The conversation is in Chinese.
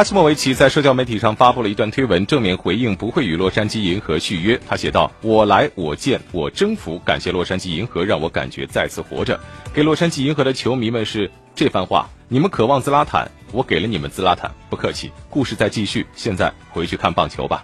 阿西莫维奇在社交媒体上发布了一段推文，正面回应不会与洛杉矶银河续约。他写道：我来，我见，我征服。感谢洛杉矶银河让我感觉再次活着。给洛杉矶银河的球迷们是这番话：你们渴望兹拉坦，我给了你们兹拉坦。不客气，故事在继续。现在回去看棒球吧。